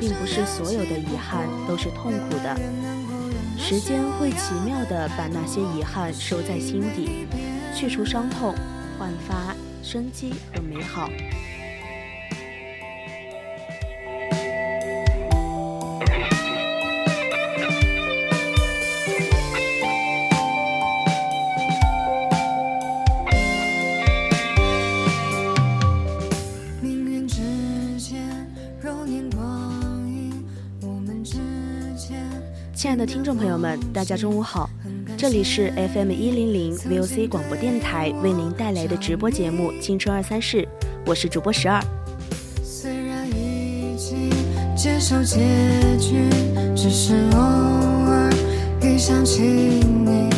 并不是所有的遗憾都是痛苦的。时间会奇妙地把那些遗憾收在心底，去除伤痛，焕发生机和美好。亲爱的听众朋友们，大家中午好，这里是 FM 一零零 VOC 广播电台为您带来的直播节目《青春二三事》，我是主播十二。虽然已经接受结局，只是偶尔一想起你，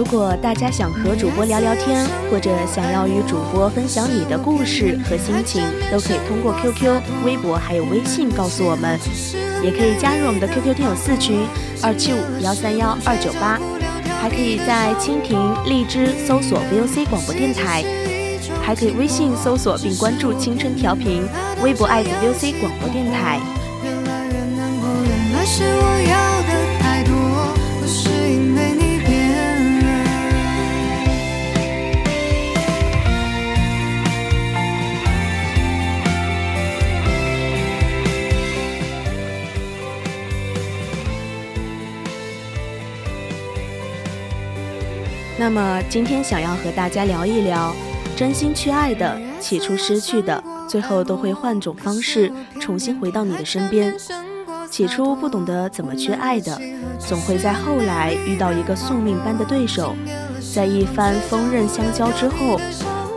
如果大家想和主播聊聊天，或者想要与主播分享你的故事和心情，都可以通过 QQ、微博还有微信告诉我们，也可以加入我们的 QQ 听友四群二七五幺三幺二九八，还可以在蜻蜓、荔枝搜索 VOC 广播电台，还可以微信搜索并关注青春调频，微博艾特 VOC 广播电台。越来越难过，原来是我要那么今天想要和大家聊一聊，真心去爱的，起初失去的，最后都会换种方式重新回到你的身边。起初不懂得怎么去爱的，总会在后来遇到一个宿命般的对手，在一番锋刃相交之后，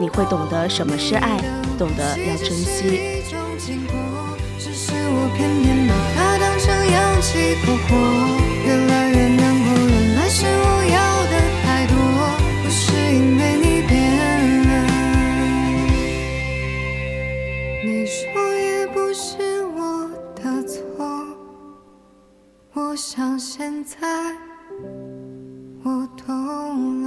你会懂得什么是爱，懂得要珍惜。一种经过，只是我想现在我懂了。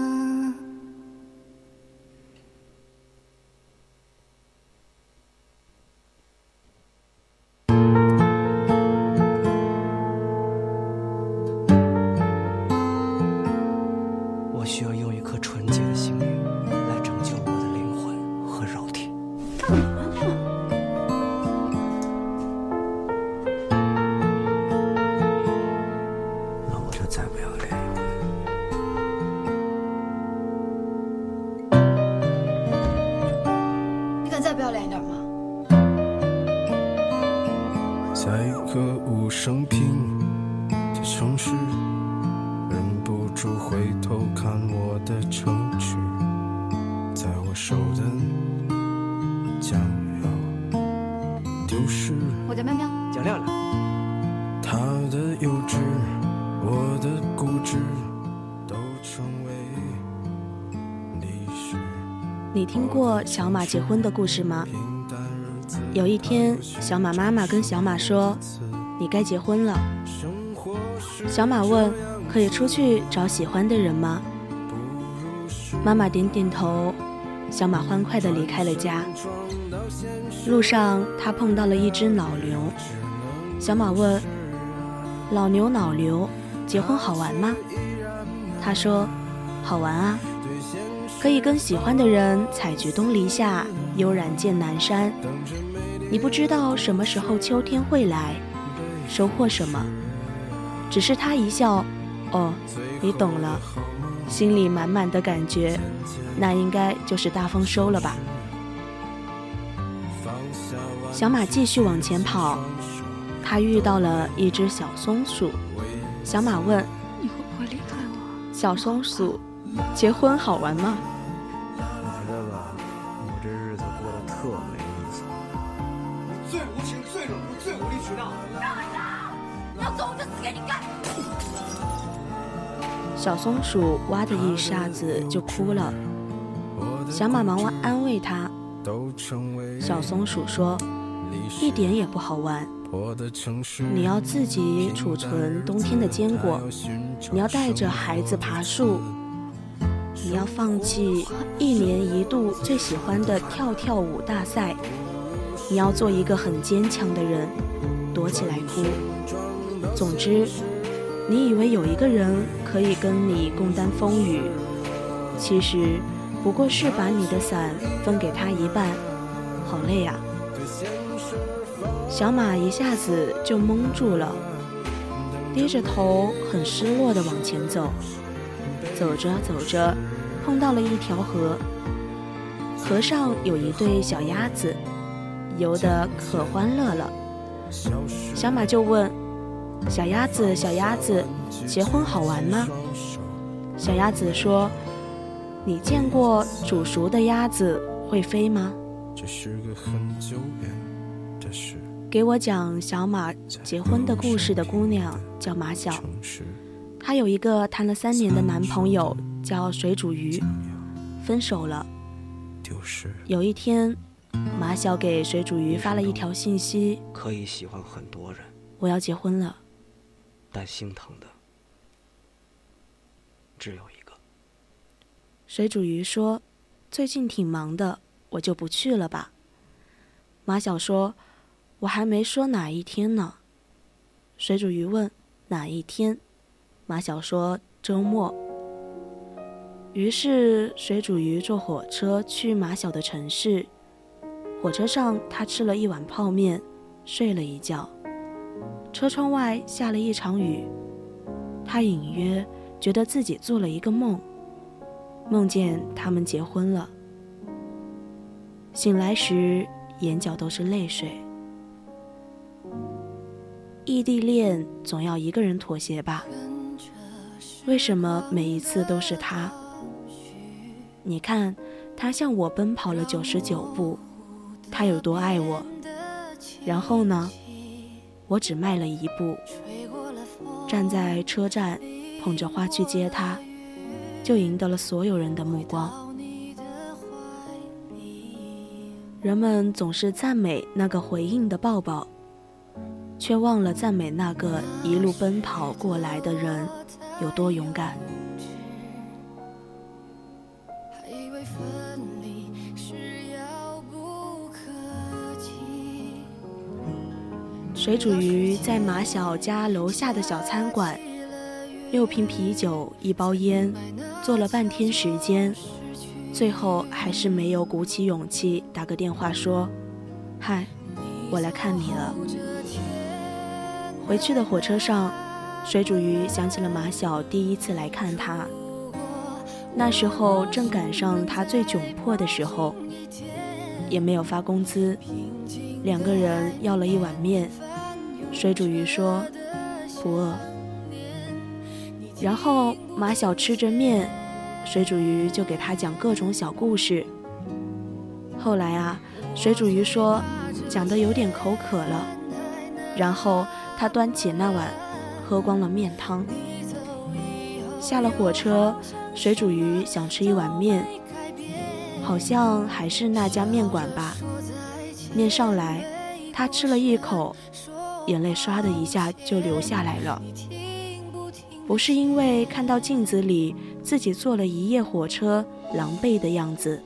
小马结婚的故事吗？有一天，小马妈妈跟小马说：“你该结婚了。”小马问：“可以出去找喜欢的人吗？”妈妈点点头。小马欢快地离开了家。路上，他碰到了一只老牛。小马问：“老牛，老牛，结婚好玩吗？”他说：“好玩啊，可以跟喜欢的人采菊东篱下，悠然见南山。”你不知道什么时候秋天会来，收获什么，只是他一笑，哦，你懂了，心里满满的感觉，那应该就是大丰收了吧。小马继续往前跑，他遇到了一只小松鼠，小马问：“你会不会离开我？”小松鼠：“结婚好玩吗？”我觉得吧，我这日子过得特没意思。你最无情、最冷酷、最无理取闹。要走我就死给你看！小松鼠哇的一下子就哭了，小马忙安慰它。小松鼠说：“一点也不好玩，你要自己储存冬天的坚果，你要带着孩子爬树，你要放弃一年一度最喜欢的跳跳舞大赛，你要做一个很坚强的人，躲起来哭。总之，你以为有一个人可以跟你共担风雨，其实……”不过是把你的伞分给他一半，好累呀！小马一下子就懵住了，低着头，很失落地往前走。走着走着，碰到了一条河，河上有一对小鸭子，游得可欢乐了。小马就问：“小鸭子，小鸭子，结婚好玩吗？”小鸭子说。你见过煮熟的鸭子会飞吗？给我讲小马结婚的故事的姑娘叫马晓，她有一个谈了三年的男朋友叫水煮鱼，分手了。有一天，马晓给水煮鱼发了一条信息：可以喜欢很多人，我要结婚了，但心疼的只有一个。水煮鱼说：“最近挺忙的，我就不去了吧。”马小说：“我还没说哪一天呢。”水煮鱼问：“哪一天？”马小说：“周末。”于是水煮鱼坐火车去马小的城市。火车上，他吃了一碗泡面，睡了一觉。车窗外下了一场雨，他隐约觉得自己做了一个梦。梦见他们结婚了，醒来时眼角都是泪水。异地恋总要一个人妥协吧？为什么每一次都是他？你看，他向我奔跑了九十九步，他有多爱我？然后呢？我只迈了一步，站在车站，捧着花去接他。就赢得了所有人的目光。人们总是赞美那个回应的抱抱，却忘了赞美那个一路奔跑过来的人有多勇敢。水煮鱼在马小家楼下的小餐馆。六瓶啤酒，一包烟，坐了半天时间，最后还是没有鼓起勇气打个电话说：“嗨，我来看你了。”回去的火车上，水煮鱼想起了马小第一次来看他，那时候正赶上他最窘迫的时候，也没有发工资，两个人要了一碗面，水煮鱼说：“不饿。”然后马小吃着面，水煮鱼就给他讲各种小故事。后来啊，水煮鱼说讲的有点口渴了，然后他端起那碗，喝光了面汤。下了火车，水煮鱼想吃一碗面，好像还是那家面馆吧。面上来，他吃了一口，眼泪唰的一下就流下来了。不是因为看到镜子里自己坐了一夜火车狼狈的样子，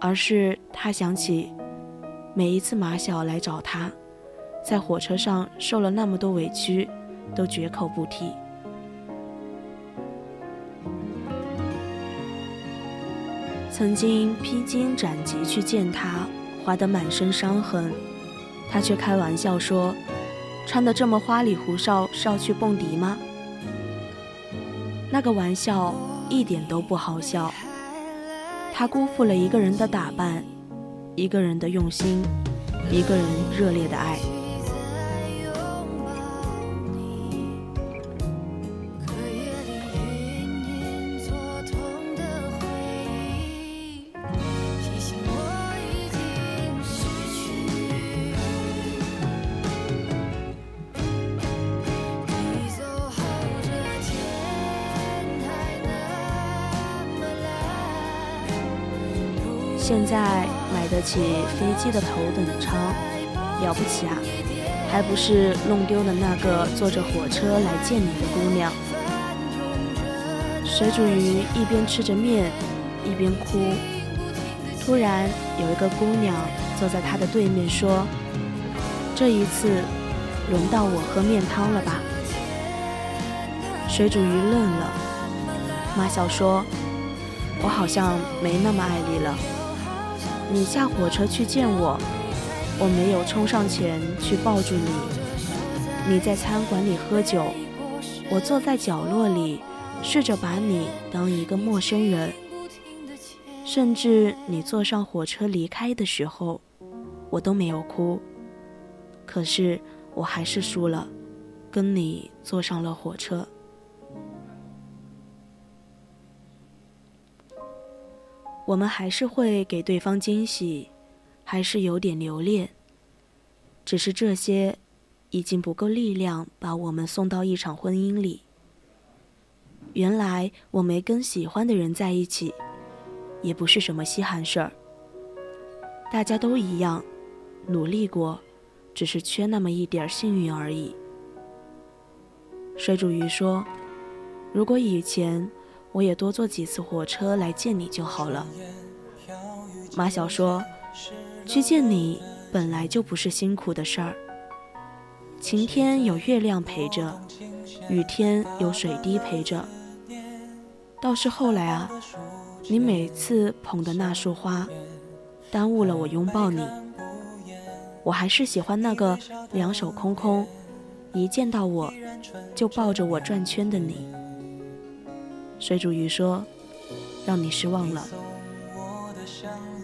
而是他想起每一次马小来找他，在火车上受了那么多委屈，都绝口不提。曾经披荆斩棘去见他，划得满身伤痕，他却开玩笑说：“穿得这么花里胡哨是要去蹦迪吗？”那个玩笑一点都不好笑。他辜负了一个人的打扮，一个人的用心，一个人热烈的爱。现在买得起飞机的头等舱，了不起啊！还不是弄丢了那个坐着火车来见你的姑娘。水煮鱼一边吃着面，一边哭。突然有一个姑娘坐在他的对面说：“这一次，轮到我喝面汤了吧？”水煮鱼愣了。马小说：“我好像没那么爱你了。”你下火车去见我，我没有冲上前去抱住你。你在餐馆里喝酒，我坐在角落里，试着把你当一个陌生人。甚至你坐上火车离开的时候，我都没有哭。可是我还是输了，跟你坐上了火车。我们还是会给对方惊喜，还是有点留恋。只是这些，已经不够力量把我们送到一场婚姻里。原来我没跟喜欢的人在一起，也不是什么稀罕事儿。大家都一样，努力过，只是缺那么一点幸运而已。水煮鱼说：“如果以前……”我也多坐几次火车来见你就好了。马小说：“去见你本来就不是辛苦的事儿。晴天有月亮陪着，雨天有水滴陪着。倒是后来啊，你每次捧的那束花，耽误了我拥抱你。我还是喜欢那个两手空空，一见到我就抱着我转圈的你。”水煮鱼说：“让你失望了。”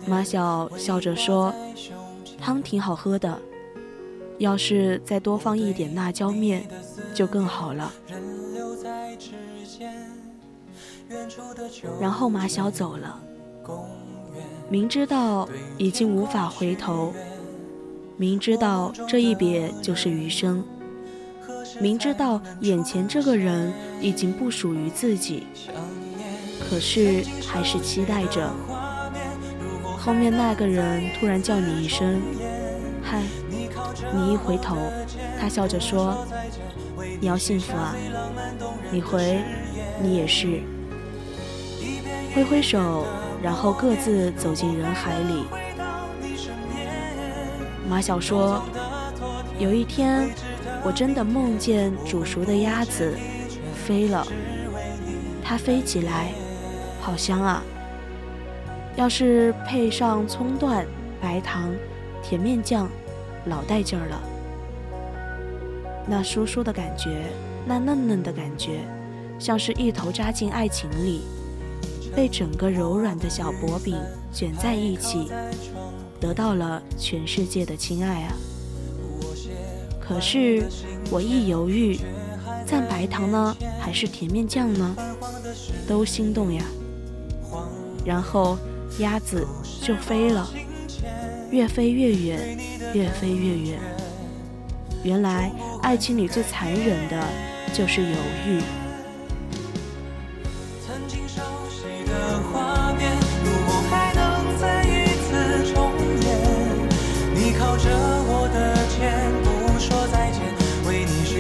马小笑着说：“汤挺好喝的，要是再多放一点辣椒面，就更好了。”然后马小走了，明知道已经无法回头，明知道这一别就是余生。明知道眼前这个人已经不属于自己，可是还是期待着。后面那个人突然叫你一声“嗨”，你一回头，他笑着说：“你要幸福啊。”你回：“你也是。”挥挥手，然后各自走进人海里。马小说：“有一天。”我真的梦见煮熟的鸭子飞了，它飞起来，好香啊！要是配上葱段、白糖、甜面酱，老带劲儿了。那酥酥的感觉，那嫩嫩的感觉，像是一头扎进爱情里，被整个柔软的小薄饼卷在一起，得到了全世界的亲爱啊！可是我一犹豫，蘸白糖呢，还是甜面酱呢？都心动呀。然后鸭子就飞了，越飞越远，越飞越远。原来爱情里最残忍的就是犹豫。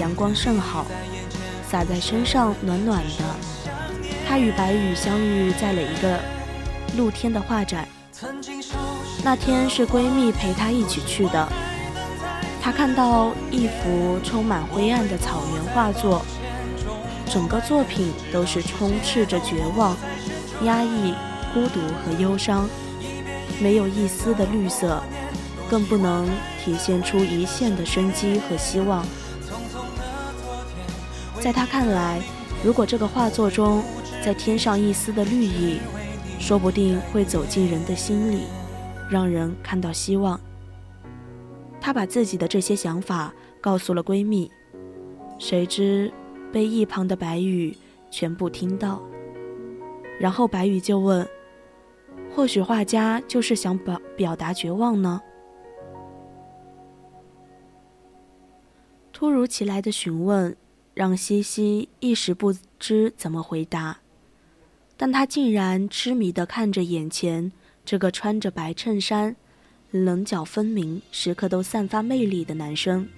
阳光甚好，洒在身上暖暖的。他与白羽相遇在了一个露天的画展，那天是闺蜜陪她一起去的。她看到一幅充满灰暗的草原画作，整个作品都是充斥着绝望。压抑、孤独和忧伤，没有一丝的绿色，更不能体现出一线的生机和希望。在他看来，如果这个画作中再添上一丝的绿意，说不定会走进人的心里，让人看到希望。她把自己的这些想法告诉了闺蜜，谁知被一旁的白羽全部听到。然后白羽就问：“或许画家就是想表表达绝望呢？”突如其来的询问让西西一时不知怎么回答，但他竟然痴迷地看着眼前这个穿着白衬衫、棱角分明、时刻都散发魅力的男生，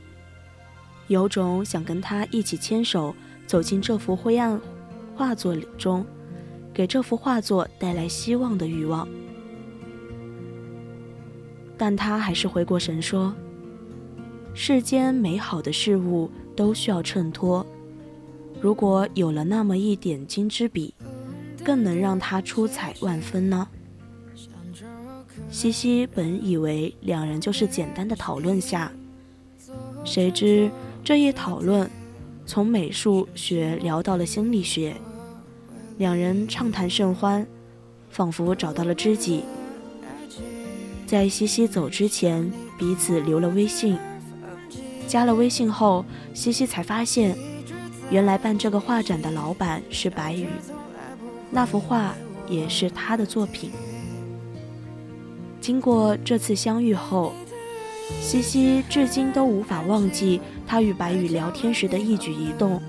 有种想跟他一起牵手走进这幅灰暗画作中。给这幅画作带来希望的欲望，但他还是回过神说：“世间美好的事物都需要衬托，如果有了那么一点金之笔，更能让它出彩万分呢。”西西本以为两人就是简单的讨论下，谁知这一讨论，从美术学聊到了心理学。两人畅谈甚欢，仿佛找到了知己。在西西走之前，彼此留了微信。加了微信后，西西才发现，原来办这个画展的老板是白羽，那幅画也是他的作品。经过这次相遇后，西西至今都无法忘记他与白羽聊天时的一举一动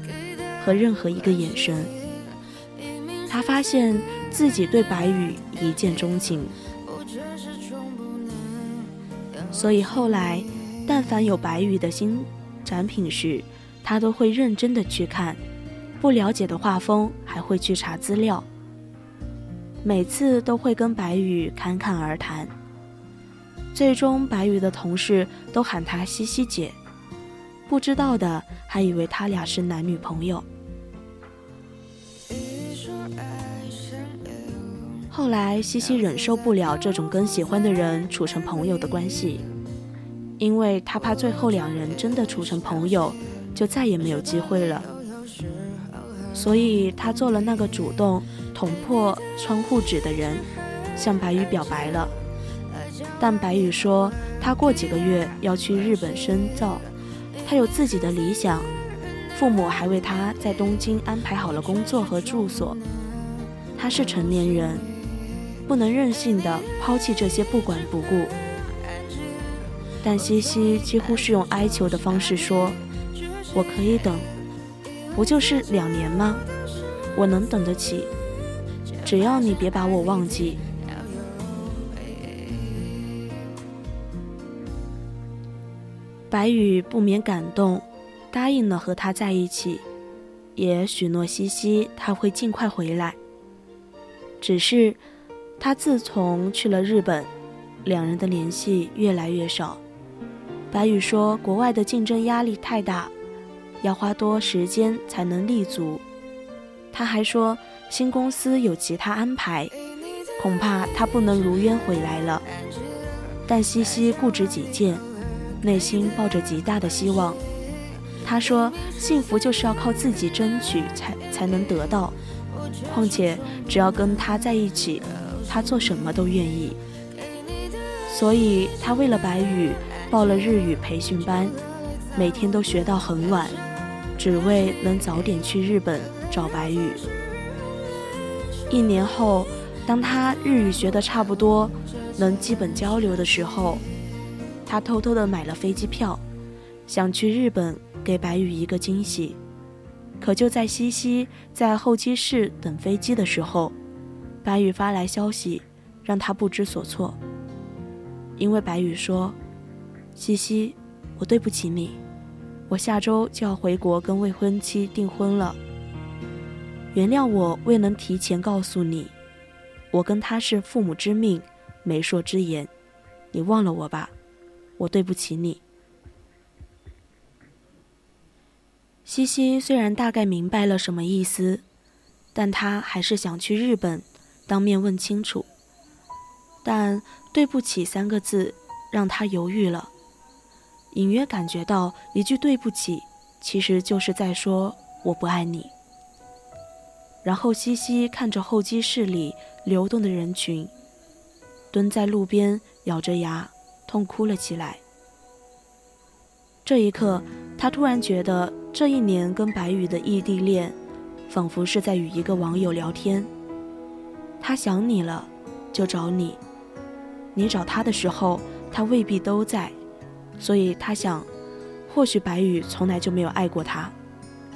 和任何一个眼神。他发现自己对白羽一见钟情，所以后来，但凡有白羽的新展品时，他都会认真的去看，不了解的画风还会去查资料。每次都会跟白羽侃侃而谈，最终白羽的同事都喊他西西姐，不知道的还以为他俩是男女朋友。后来，西西忍受不了这种跟喜欢的人处成朋友的关系，因为他怕最后两人真的处成朋友，就再也没有机会了。所以，他做了那个主动捅破窗户纸的人，向白羽表白了。但白羽说，他过几个月要去日本深造，他有自己的理想，父母还为他在东京安排好了工作和住所，他是成年人。不能任性的抛弃这些不管不顾，但西西几乎是用哀求的方式说：“我可以等，不就是两年吗？我能等得起，只要你别把我忘记。”白羽不免感动，答应了和他在一起，也许诺西西他会尽快回来。只是。他自从去了日本，两人的联系越来越少。白宇说：“国外的竞争压力太大，要花多时间才能立足。他还说新公司有其他安排，恐怕他不能如约回来了。但西西固执己见，内心抱着极大的希望。他说：“幸福就是要靠自己争取才才能得到，况且只要跟他在一起，他做什么都愿意。”所以，他为了白宇报了日语培训班，每天都学到很晚，只为能早点去日本找白宇。一年后，当他日语学得差不多，能基本交流的时候，他偷偷的买了飞机票，想去日本。给白宇一个惊喜，可就在西西在候机室等飞机的时候，白宇发来消息，让他不知所措。因为白宇说：“西西，我对不起你，我下周就要回国跟未婚妻订婚了。原谅我未能提前告诉你，我跟他是父母之命，媒妁之言，你忘了我吧，我对不起你。”西西虽然大概明白了什么意思，但他还是想去日本，当面问清楚。但“对不起”三个字让他犹豫了，隐约感觉到一句“对不起”其实就是在说“我不爱你”。然后西西看着候机室里流动的人群，蹲在路边咬着牙痛哭了起来。这一刻，他突然觉得这一年跟白宇的异地恋，仿佛是在与一个网友聊天。他想你了，就找你；你找他的时候，他未必都在。所以他想，或许白宇从来就没有爱过他，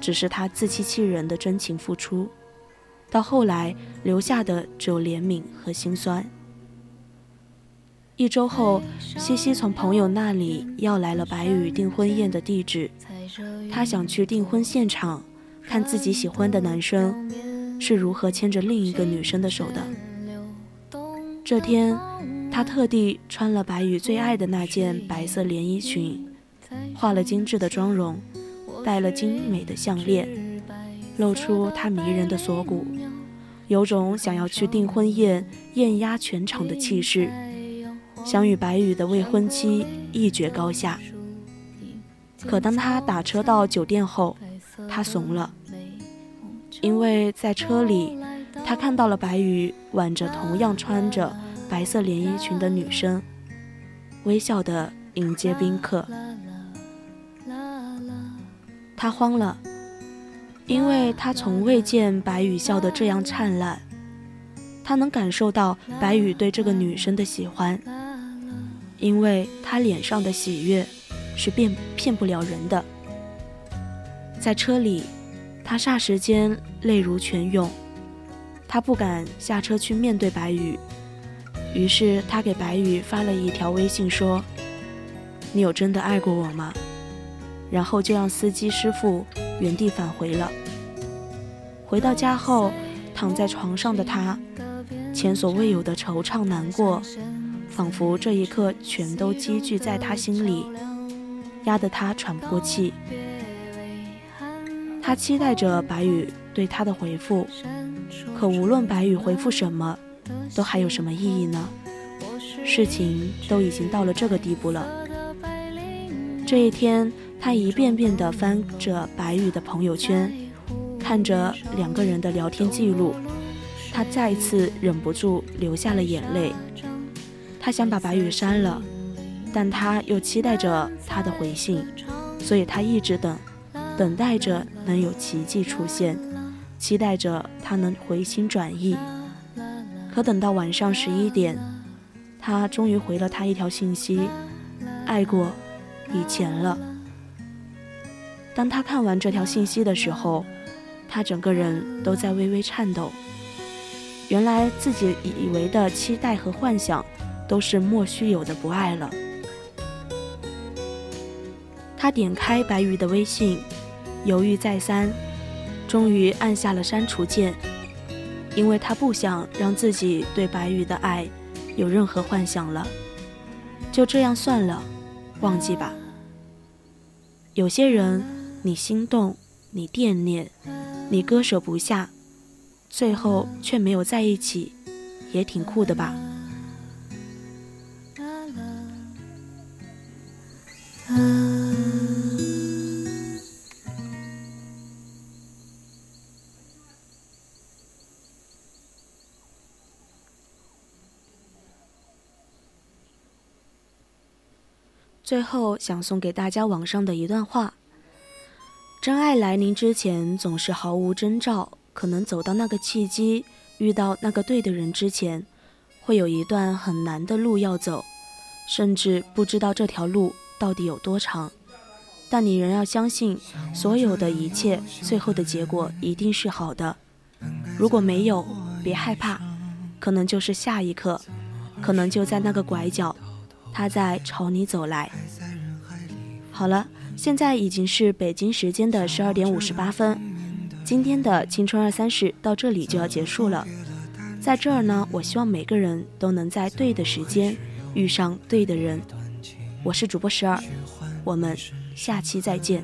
只是他自欺欺人的真情付出，到后来留下的只有怜悯和心酸。一周后，西西从朋友那里要来了白宇订婚宴的地址。她想去订婚现场，看自己喜欢的男生是如何牵着另一个女生的手的。这天，她特地穿了白宇最爱的那件白色连衣裙，化了精致的妆容，戴了精美的项链，露出她迷人的锁骨，有种想要去订婚宴艳压全场的气势。想与白宇的未婚妻一决高下，可当他打车到酒店后，他怂了，因为在车里，他看到了白宇挽着同样穿着白色连衣裙的女生，微笑的迎接宾客。他慌了，因为他从未见白羽笑得这样灿烂，他能感受到白羽对这个女生的喜欢。因为他脸上的喜悦是骗骗不了人的。在车里，他霎时间泪如泉涌，他不敢下车去面对白羽，于是他给白宇发了一条微信说：“你有真的爱过我吗？”然后就让司机师傅原地返回了。回到家后，躺在床上的他，前所未有的惆怅难过。仿佛这一刻全都积聚在他心里，压得他喘不过气。他期待着白宇对他的回复，可无论白宇回复什么，都还有什么意义呢？事情都已经到了这个地步了。这一天，他一遍遍地翻着白宇的朋友圈，看着两个人的聊天记录，他再次忍不住流下了眼泪。他想把白宇删了，但他又期待着他的回信，所以他一直等，等待着能有奇迹出现，期待着他能回心转意。可等到晚上十一点，他终于回了他一条信息：“爱过，以前了。”当他看完这条信息的时候，他整个人都在微微颤抖。原来自己以为的期待和幻想。都是莫须有的不爱了。他点开白宇的微信，犹豫再三，终于按下了删除键，因为他不想让自己对白宇的爱有任何幻想了。就这样算了，忘记吧。有些人你心动，你惦念，你割舍不下，最后却没有在一起，也挺酷的吧。最后想送给大家网上的一段话：真爱来临之前总是毫无征兆，可能走到那个契机，遇到那个对的人之前，会有一段很难的路要走，甚至不知道这条路到底有多长。但你仍要相信，所有的一切最后的结果一定是好的。如果没有，别害怕，可能就是下一刻，可能就在那个拐角。他在朝你走来。好了，现在已经是北京时间的十二点五十八分，今天的青春二三事到这里就要结束了。在这儿呢，我希望每个人都能在对的时间遇上对的人。我是主播十二，我们下期再见。